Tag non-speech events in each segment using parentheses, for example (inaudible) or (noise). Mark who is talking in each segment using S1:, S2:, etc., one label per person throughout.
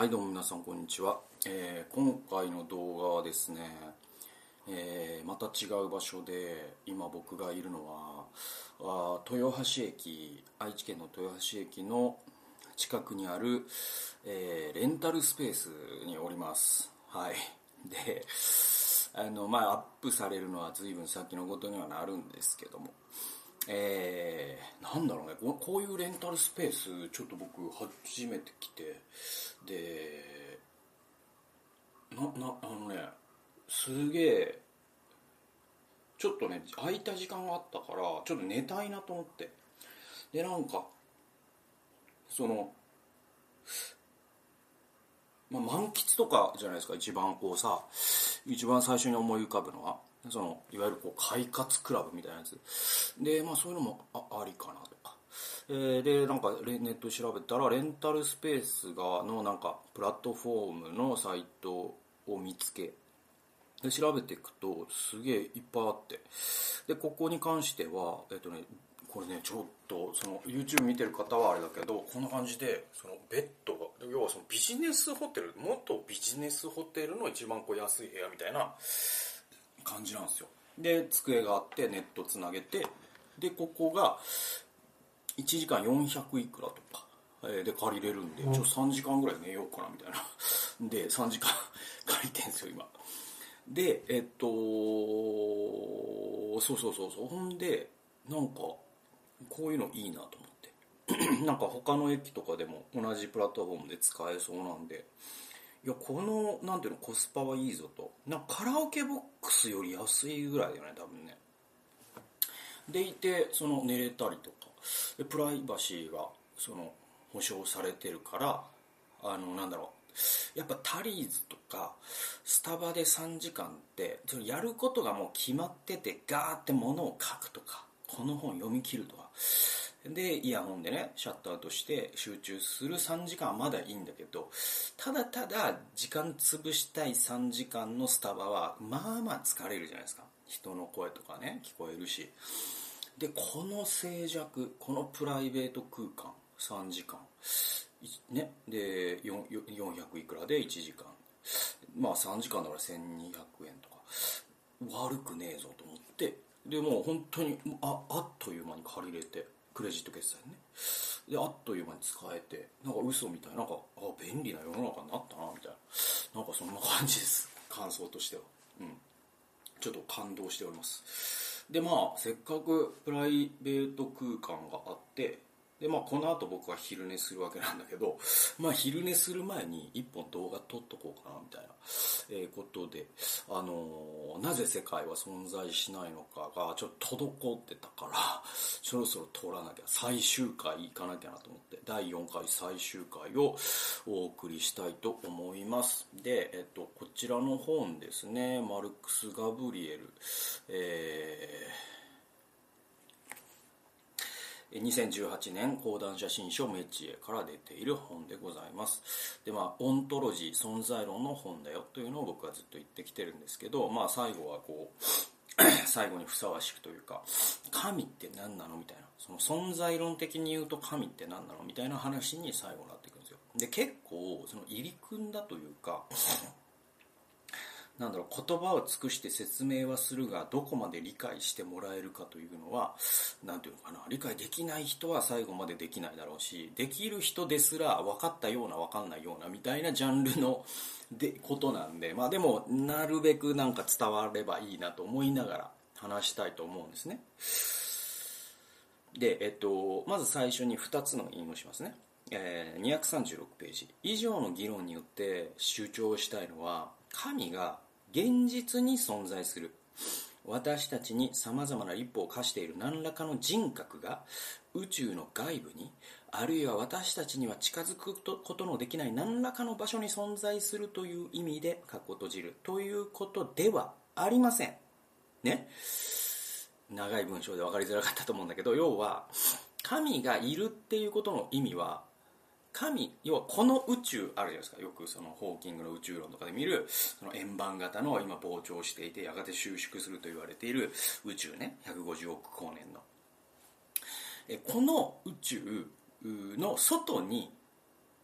S1: はいどうも皆さんこんにちは、えー今回の動画はですね、えーまた違う場所で今僕がいるのは豊橋駅愛知県の豊橋駅の近くにある、えーレンタルスペースにおります。はい。であのまあアップされるのは随分先のことにはなるんですけども。えー、なんだろうね。ここういうレンタルスペースちょっと僕初めて来て。でななあのねすげえちょっとね空いた時間があったからちょっと寝たいなと思って。でなんかそのまあ、満喫とかじゃないですか一番こうさ一番最初に思い浮かぶのは。そのいわゆるこう快活クラブみたいなやつ。でまあそういうのもあありかなとか、えーでなんかレネット調べたらレンタルスペースがのなんかプラットフォームのサイトを見つけ。で調べていくとすげえいっぱいあって。でここに関してはえっとねこれねちょっとその YouTube 見てる方はあれだけどこんな感じでそのベッドが要はそのビジネスホテル元ビジネスホテルの一番こう安い部屋みたいな感じなんですよ。で机があってネットつなげてでここが1時間400いくらとか、えーで借りれるんでちょっと3時間ぐらい寝ようかなみたいな。で3時間 (laughs) 借りてんすよ今。でえっとそうそうそうそう。ほんでなんかこういうのいいなと思って。(clears throat) なんか他の駅とかでも同じプラットフォームで使えそうなんでいやこのなんていうのコスパはいいぞと。なカラオケボックスより安いぐらいだよね多分ね。でいてその寝れたりとか。でプライバシーがその保証されてるからあのなんだろう。やっぱタリーズとかスタバで3時間ってそのやることがもう決まっててガーって物を書くとか。この本読み切るとかでイヤホンでねシャットアウトして集中する3時間はまだいいんだけどただただ時間潰したい3時間のスタバはまあまあ疲れるじゃないですか。人の声とかね聞こえるし。でこの静寂このプライベート空間3時間。ね。で400いくらで1時間。まあ3時間だから1200円とか。悪くねえぞと思ってでもう本当にああっという間に借りれてクレジット決済ね。であっという間に使えてなんか嘘みたいなんかあ便利な世の中になったなみたいな。なんかそんな感じです。感想としては。うん。ちょっと感動しております。でまあせっかくプライベート空間があってでまあこの後僕は昼寝するわけなんだけどまあ昼寝する前に一本動画撮っとこうかなみたいな、えーことであのーなぜ世界は存在しないのかがちょっと滞ってたからそろそろ撮らなきゃ最終回行かなきゃなと思って第4回最終回をお送りしたいと思います。で、えっと、こちらの本ですね。マルクス・ガブリエル。えー2018年講談写真書メッチエから出ている本でございます。でまあオントロジー存在論の本だよというのを僕はずっと言ってきてるんですけどまあ最後はこう (coughs) 最後にふさわしくというか神って何なのみたいな。その存在論的に言うと神って何なのみたいな話に最後なっていくんですよ。で結構その入り組んだというかなんだろう言葉を尽くして説明はするがどこまで理解してもらえるかというのはなんていうのかな理解できない人は最後までできないだろうしできる人ですら分かったような分かんないようなみたいなジャンルのでことなんでまあでもなるべくなんか伝わればいいなと思いながら話したいと思うんですね。で、えっと、まず最初に2つの引用しますね。えー236ページ。以上の議論によって主張したいのは神が現実に存在する。私たちにさまざまな立法を課している何らかの人格が宇宙の外部にあるいは私たちには近づくことのできない何らかの場所に存在するという意味で括弧閉じる。ということではありません。ね。長い文章で分かりづらかったと思うんだけど要は神がいるっていうことの意味は神要はこの宇宙あるじゃないですか。よくそのホーキングの宇宙論とかで見るその円盤型の今膨張していてやがて収縮すると言われている宇宙ね。150億光年の。えこの宇宙の外に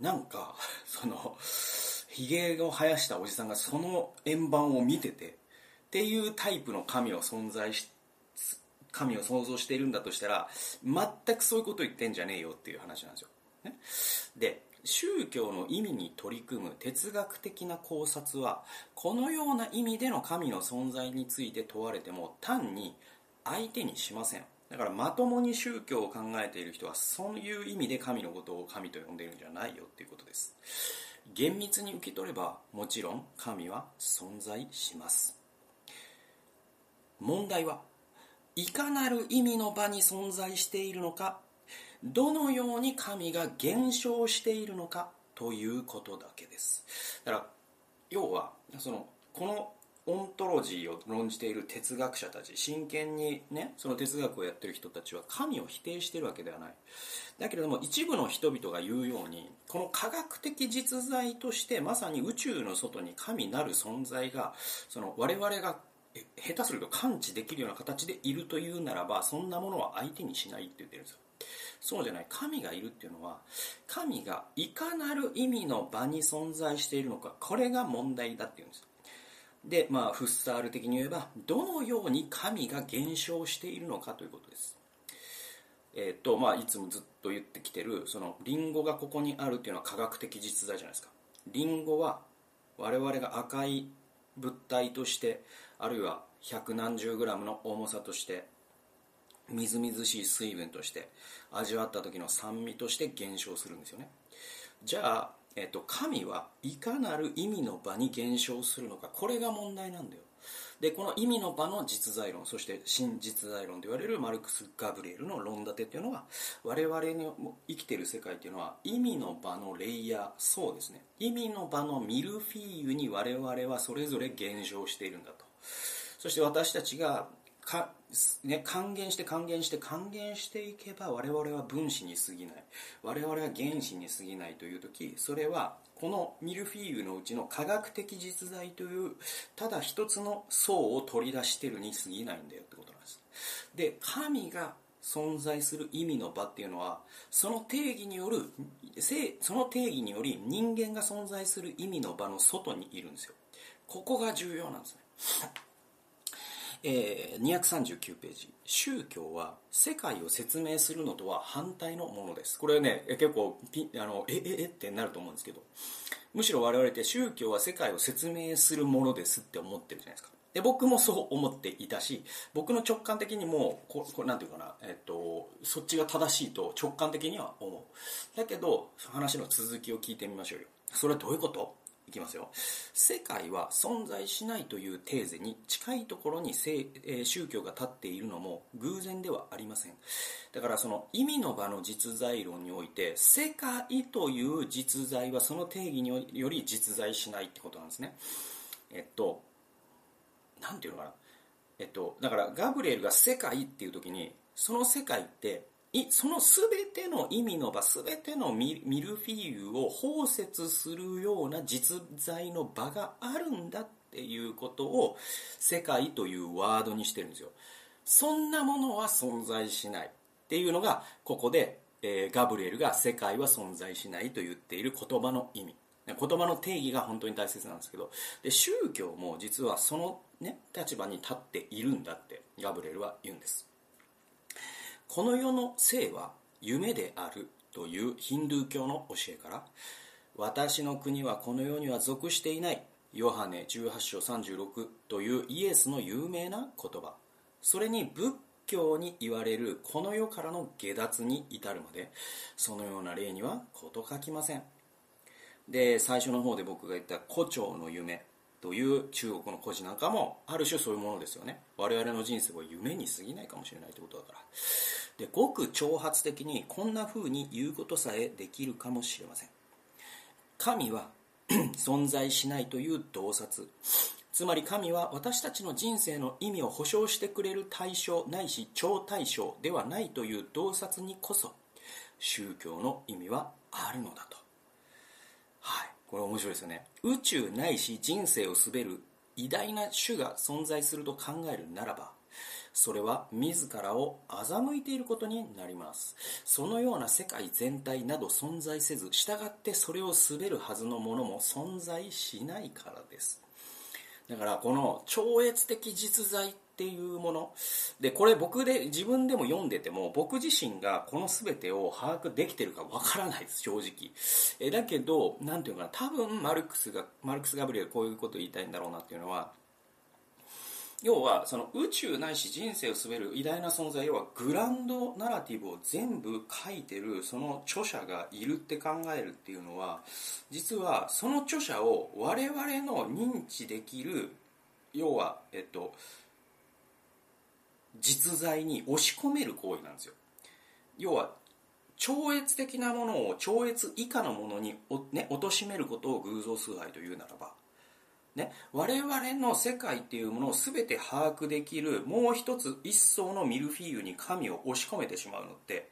S1: なんかそのひげを生やしたおじさんがその円盤を見ててっていうタイプの神を存在し神を想像しているんだとしたら全くそういうこと言ってんじゃねえよっていう話なんですよ、ね、で宗教の意味に取り組む哲学的な考察はこのような意味での神の存在について問われても単に相手にしません。だからまともに宗教を考えている人はそういう意味で神のことを神と呼んでいるんじゃないよっていうことです。厳密に受け取ればもちろん神は存在します。問題はいかなる意味の場に存在しているのかどのように神が減少しているのかということだけです。だから要はそのこのオントロジーを論じている哲学者たち真剣にねその哲学をやってる人たちは神を否定してるわけではない。だけれども一部の人々が言うようにこの科学的実在としてまさに宇宙の外に神なる存在がその我々が下手すると感知できるような形でいるというならばそんなものは相手にしないって言ってるんですよ。そうじゃない。神がいるっていうのは神がいかなる意味の場に存在しているのかこれが問題だっていうんです。でまあフッサール的に言えばどのように神が減少しているのかということです。えーとまあ、いつもずっと言ってきてるそのリンゴがここにあるっていうのは科学的実在じゃないですか。リンゴは我々が赤い物体としてあるいは百何十グラムの重さとしてみずみずしい水分として味わった時の酸味として減少するんですよね。じゃあ、えっと、神はいかなる意味の場に減少するのかこれが問題なんだよ。でこの意味の場の実在論そして真実在論と言われるマルクス・ガブリエルの論立てっていうのは我々に生きてる世界っていうのは意味の場のレイヤーそうですね。意味の場のミルフィーユに我々はそれぞれ減少しているんだと。そして私たちがか、ね、還元して還元して還元していけば我々は分子に過ぎない。我々は原子に過ぎないという時それはこのミルフィーユのうちの科学的実在というただ一つの層を取り出してるに過ぎないんだよってことなんです。で神が存在する意味の場っていうのはその定義によるその定義により人間が存在する意味の場の外にいるんですよ。ここが重要なんですね。えー、239ページ。宗教は世界を説明するのとは反対のものです。これね結構ピあのえええってなると思うんですけど。むしろ我々って宗教は世界を説明するものですって思ってるじゃないですか。で僕もそう思っていたし僕の直感的にもここなんていうかな、えっと、そっちが正しいと直感的には思う。だけど話の続きを聞いてみましょうよ。それはどういうこと？いきますよ。世界は存在しないというテーゼに近いところに宗教が立っているのも偶然ではありません。だからその意味の場の実在論において世界という実在はその定義により実在しないってことなんですね。えっと何ていうのかな。えっとだからガブリエルが世界っていう時にその世界ってその全ての意味の場全てのミルフィーユを包摂するような実在の場があるんだっていうことを世界というワードにしてるんですよ。そんなものは存在しないっていうのがここで、えー、ガブリエルが世界は存在しないと言っている言葉の意味。言葉の定義が本当に大切なんですけど。で宗教も実はその、ね、立場に立っているんだってガブリエルは言うんです。この世の生は夢であるというヒンドゥー教の教えから私の国はこの世には属していないヨハネ18章36というイエスの有名な言葉。それに仏教に言われるこの世からの下脱に至るまでそのような例には事書きません。で最初の方で僕が言った胡蝶の夢。という中国の孤児なんかもある種そういうものですよね。我々の人生は夢に過ぎないかもしれないということだから。でごく挑発的にこんな風に言うことさえできるかもしれません。神は (clears throat) 存在しないという洞察。つまり神は私たちの人生の意味を保証してくれる対象ないし超対象ではないという洞察にこそ宗教の意味はあるのだと。これ面白いですよね。宇宙ないし人生を滑る偉大な種が存在すると考えるならばそれは自らを欺いていることになります。そのような世界全体など存在せず従ってそれを滑るはずのものも存在しないからです。だからこの超越的実在っていうもの。でこれ僕で自分でも読んでても僕自身がこの全てを把握できてるかわからないです正直。えだけど何ていうかな多分マルクスがマルクス・ガブリエルこういうことを言いたいんだろうなっていうのは要はその宇宙ないし人生を滑る偉大な存在要はグランドナラティブを全部書いてるその著者がいるって考えるっていうのは実はその著者を我々の認知できる要はえっと実在に押し込める行為なんですよ。要は超越的なものを超越以下のものにお、ね、貶めることを偶像崇拝というならばね、我々の世界っていうものを全て把握できるもう一つ一層のミルフィーユに神を押し込めてしまうのって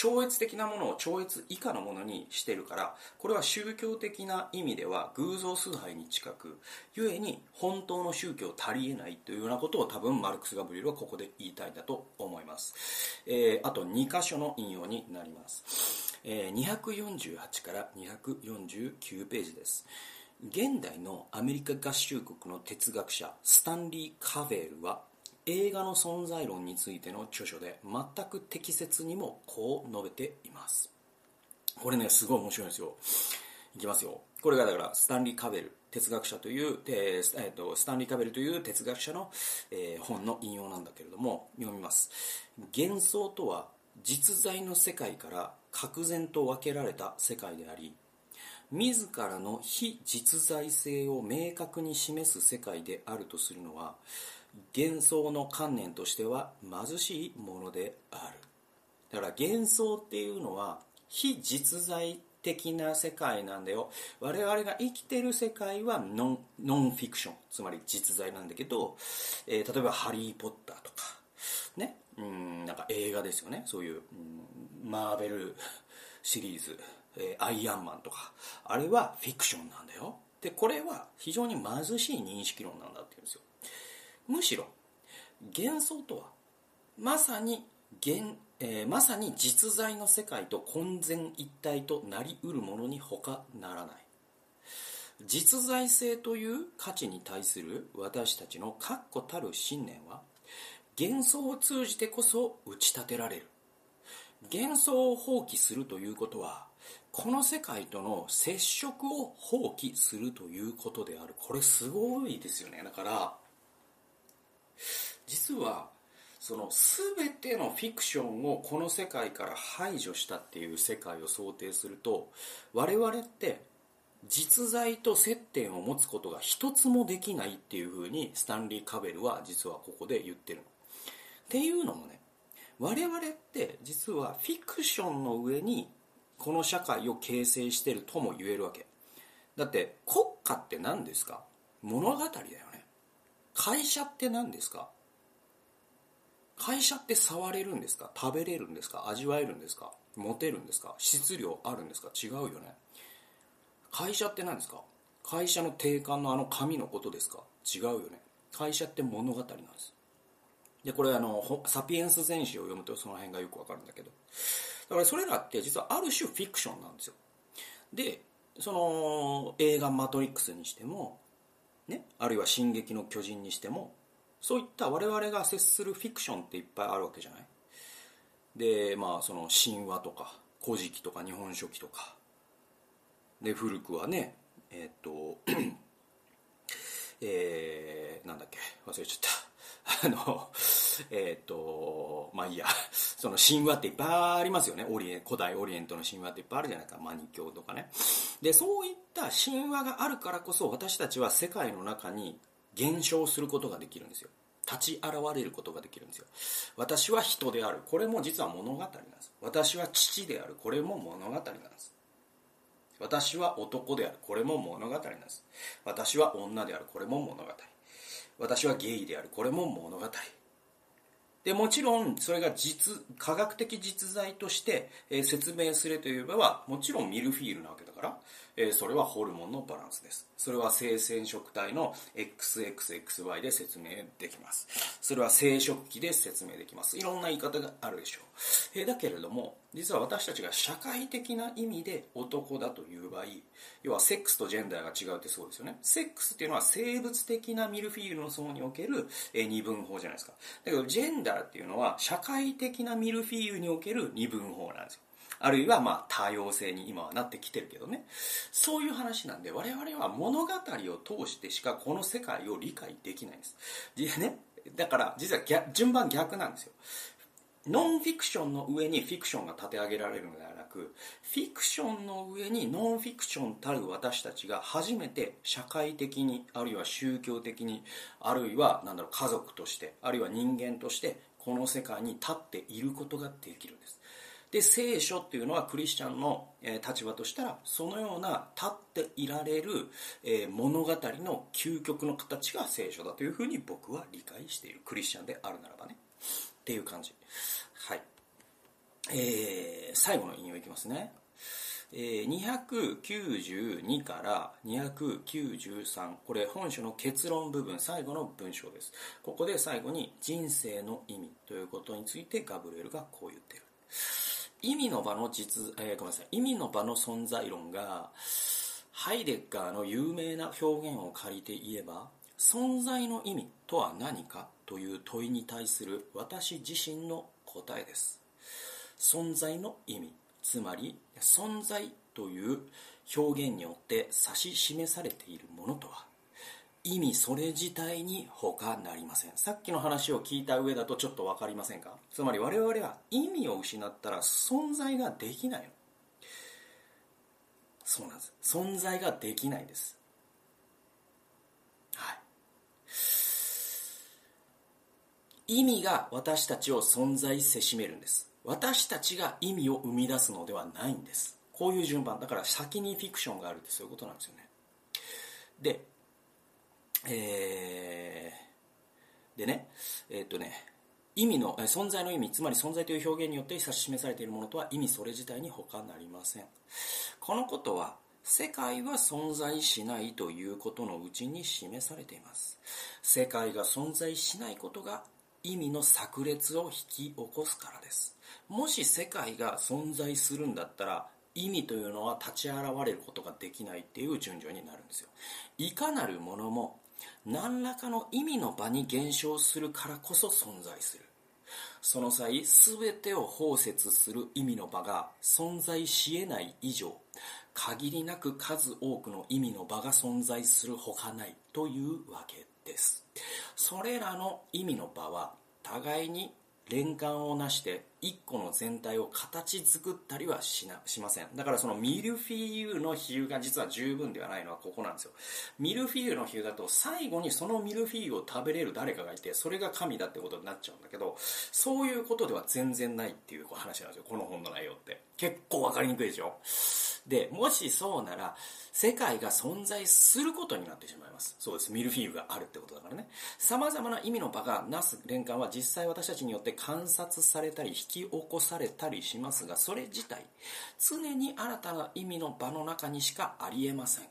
S1: 超越的なものを超越以下のものにしてるからこれは宗教的な意味では偶像崇拝に近く故に本当の宗教足りえないというようなことを多分マルクス・ガブリエルはここで言いたいんだと思います、えー、あと2箇所の引用になります、えー、248から249ページです。現代のアメリカ合衆国の哲学者スタンリー・カヴェルは映画の存在論についての著書で全く適切にもこう述べています。これねすごい面白いんですよ。いきますよ。これがだからスタンリー・カベル哲学者という、えーえーと、スタンリー・カベルという哲学者の、えー、本の引用なんだけれども読みます。幻想とは実在の世界から確然と分けられた世界であり自らの非実在性を明確に示す世界であるとするのは幻想の観念としては貧しいものである。だから幻想っていうのは非実在的な世界なんだよ。我々が生きてる世界はノンノンフィクションつまり実在なんだけど、えー、例えば「ハリー・ポッター」とかね？うんなんか映画ですよね。そういう、うん、マーベルシリーズえー、アイアンマンとか。あれはフィクションなんだよ。でこれは非常に貧しい認識論なんだって言うんですよ。むしろ幻想とはまさに現、えー、まさに実在の世界と混然一体となりうるものに他ならない。実在性という価値に対する私たちの確固たる信念は幻想を通じてこそ打ち立てられる。幻想を放棄するということはこの世界との接触を放棄するということである。これすごいですよね。だから実はその全てのフィクションをこの世界から排除したっていう世界を想定すると我々って実在と接点を持つことが一つもできないっていうふうにスタンリー・カベルは実はここで言ってるの。っていうのもね我々って実はフィクションの上にこの社会を形成してるとも言えるわけ。だって国家って何ですか？物語だよ。会社って何ですか？会社って触れるんですか？食べれるんですか？味わえるんですか？持てるんですか？質量あるんですか？違うよね。会社って何ですか？会社の定款のあの紙のことですか？違うよね。会社って物語なんです。でこれあのサピエンス全史を読むとその辺がよくわかるんだけど。だからそれらって実はある種フィクションなんですよ。でその映画「マトリックス」にしても、ね、あるいは「進撃の巨人」にしてもそういった我々が接するフィクションっていっぱいあるわけじゃない？でまあその神話とか「古事記」とか「日本書紀」とか。で古くはねえっ、と (clears throat) えー、なんだっけ忘れちゃった。(laughs) あのえっ、とまあいいや。その神話っていっぱいありますよね。オリエ古代オリエントの神話っていっぱいあるじゃないか。マニ教とかね。でそういった神話があるからこそ私たちは世界の中に現象することができるんですよ。立ち現れることができるんですよ。私は人である。これも実は物語なんです。私は父である。これも物語なんです。私は男である。これも物語なんです。私は女である。これも物語。私はゲイである。これも物語。でもちろんそれが実科学的実在として、え、説明するという場合はもちろんミルフィーユなわけだから、からえー、それはホルモンのバランスです。それは性染色体の XXXY で説明できます。それは生殖器で説明できます。いろんな言い方があるでしょう、えー、だけれども実は私たちが社会的な意味で男だという場合要はセックスとジェンダーが違うってそうですよね。セックスっていうのは生物的なミルフィーユの層における、えー、二分法じゃないですか。だけどジェンダーっていうのは社会的なミルフィーユにおける二分法なんですよ。あるいはまあ多様性に今はなってきてるけどね。そういう話なんで我々は物語を通してしかこの世界を理解できないんです。でねだから実は順番逆なんですよ。ノンフィクションの上にフィクションが立て上げられるのではなくフィクションの上にノンフィクションたる私たちが初めて社会的にあるいは宗教的にあるいはなんだろう家族としてあるいは人間としてこの世界に立っていることができるんです。で聖書っていうのはクリスチャンの、立場としたらそのような立っていられる、物語の究極の形が聖書だというふうに僕は理解しているクリスチャンであるならばね。っていう感じ。はい。えー、最後の引用いきますね。え292から293これ本書の結論部分。最後の文章です。ここで最後に人生の意味ということについてガブリエルがこう言ってる。意味の場の実、えー、ごめんなさい。意味の場の存在論がハイデッガーの有名な表現を借りて言えば存在の意味とは何かという問いに対する私自身の答えです。存在の意味つまり存在という表現によって指し示されているものとは意味それ自体に他なりません。さっきの話を聞いた上だとちょっと分かりませんか？つまり我々は意味を失ったら存在ができないの。そうなんです。存在ができないです。はい。意味が私たちを存在せしめるんです。私たちが意味を生み出すのではないんです。こういう順番。だから先にフィクションがあるってそういうことなんですよね。でえー、でね、えー、っとね、意味の、存在の意味、つまり存在という表現によって指し示されているものとは意味それ自体に他なりません。このことは、世界は存在しないということのうちに示されています。世界が存在しないことが意味の炸裂を引き起こすからです。もし世界が存在するんだったら、意味というのは立ち現れることができないっていう順序になるんですよ。いかなるものも何らかの意味の場に現象するからこそ存在するその際全てを包摂する意味の場が存在し得ない以上限りなく数多くの意味の場が存在するほかないというわけですそれらの意味の場は互いに連関をなして一個の全体を形作ったりはしなしません。だからそのミルフィーユの比喩が実は十分ではないのはここなんですよ。ミルフィーユの比喩だと最後にそのミルフィーユを食べれる誰かがいてそれが神だってことになっちゃうんだけどそういうことでは全然ないっていう話なんですよ。この本の内容って。結構分かりにくいでしょでもしそうなら世界が存在することになってしまいます。そうです。ミルフィーユがあるってことだからね。さまざまな意味の場がなす連関は実際私たちによって観察されたり引き起こされたりしますがそれ自体常に新たな意味の場の中にしかありえません。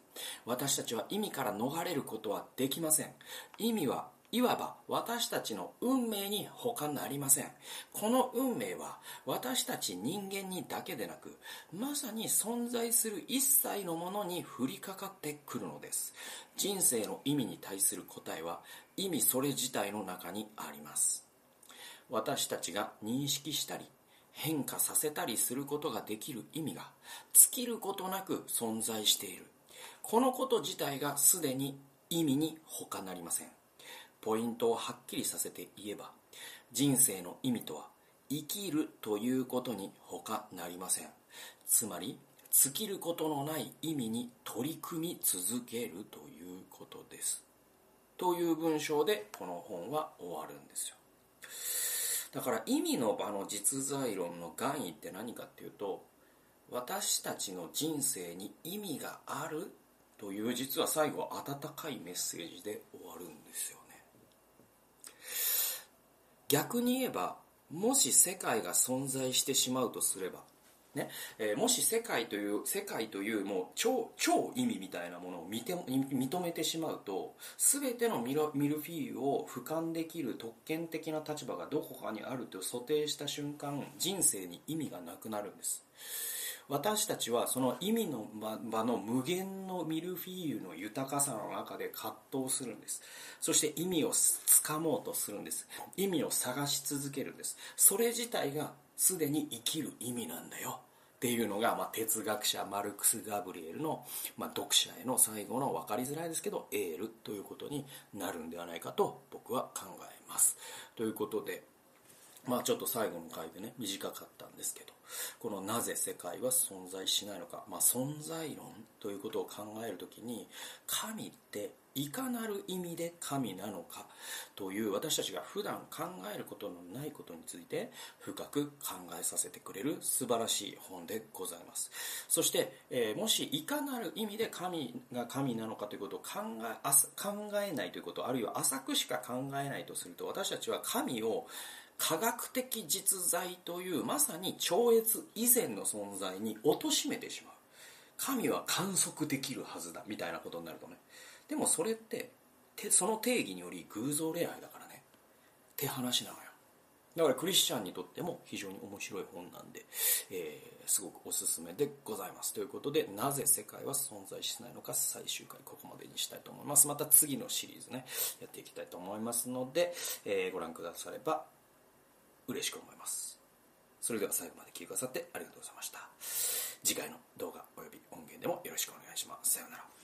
S1: 私たちは意味から逃れることはできません。意味はいわば私たちの運命に他なりません。この運命は私たち人間にだけでなくまさに存在する一切のものに降りかかってくるのです。人生の意味に対する答えは意味それ自体の中にあります。私たちが認識したり変化させたりすることができる意味が尽きることなく存在している。このこと自体がすでに意味に他なりません。ポイントをはっきりさせて言えば人生の意味とは生きるということに他なりません。つまり尽きることのない意味に取り組み続けるということです。という文章でこの本は終わるんですよ。だから意味の場の実在論の含意って何かっていうと私たちの人生に意味があるという実は最後温かいメッセージで終わるんですよ逆に言えばもし世界が存在してしまうとすればねえーもし世界という世界というもう超超意味みたいなものを見て認めてしまうと全てのミルミルフィーユを俯瞰できる特権的な立場がどこかにあると想定した瞬間人生に意味がなくなるんです。私たちはその意味の場の無限のミルフィーユの豊かさの中で葛藤するんです。そして意味をつかもうとするんです。意味を探し続けるんです。それ自体がすでに生きる意味なんだよ。っていうのが、まあ、哲学者マルクス・ガブリエルの、まあ、読者への最後の分かりづらいですけどエールということになるんではないかと僕は考えます。ということでまあちょっと最後の回でね短かったんですけど。このなぜ世界は存在しないのか、まあ、存在論ということを考えるときに神っていかなる意味で神なのかという私たちが普段考えることのないことについて深く考えさせてくれる素晴らしい本でございます。そして、えーもしいかなる意味で神が神なのかということを考え考えないということあるいは浅くしか考えないとすると私たちは神を科学的実在というまさに超越以前の存在に貶めてしまう。神は観測できるはずだみたいなことになるとね。でもそれってその定義により偶像礼拝だからね。って話なのよ。だからクリスチャンにとっても非常に面白い本なんで、えーすごくおすすめでございます。ということでなぜ世界は存在しないのか最終回ここまでにしたいと思います。また次のシリーズねやっていきたいと思いますので、えーご覧くだされば嬉しく思います。それでは最後まで聞いてくださってありがとうございました。次回の動画および音源でもよろしくお願いします。さようなら。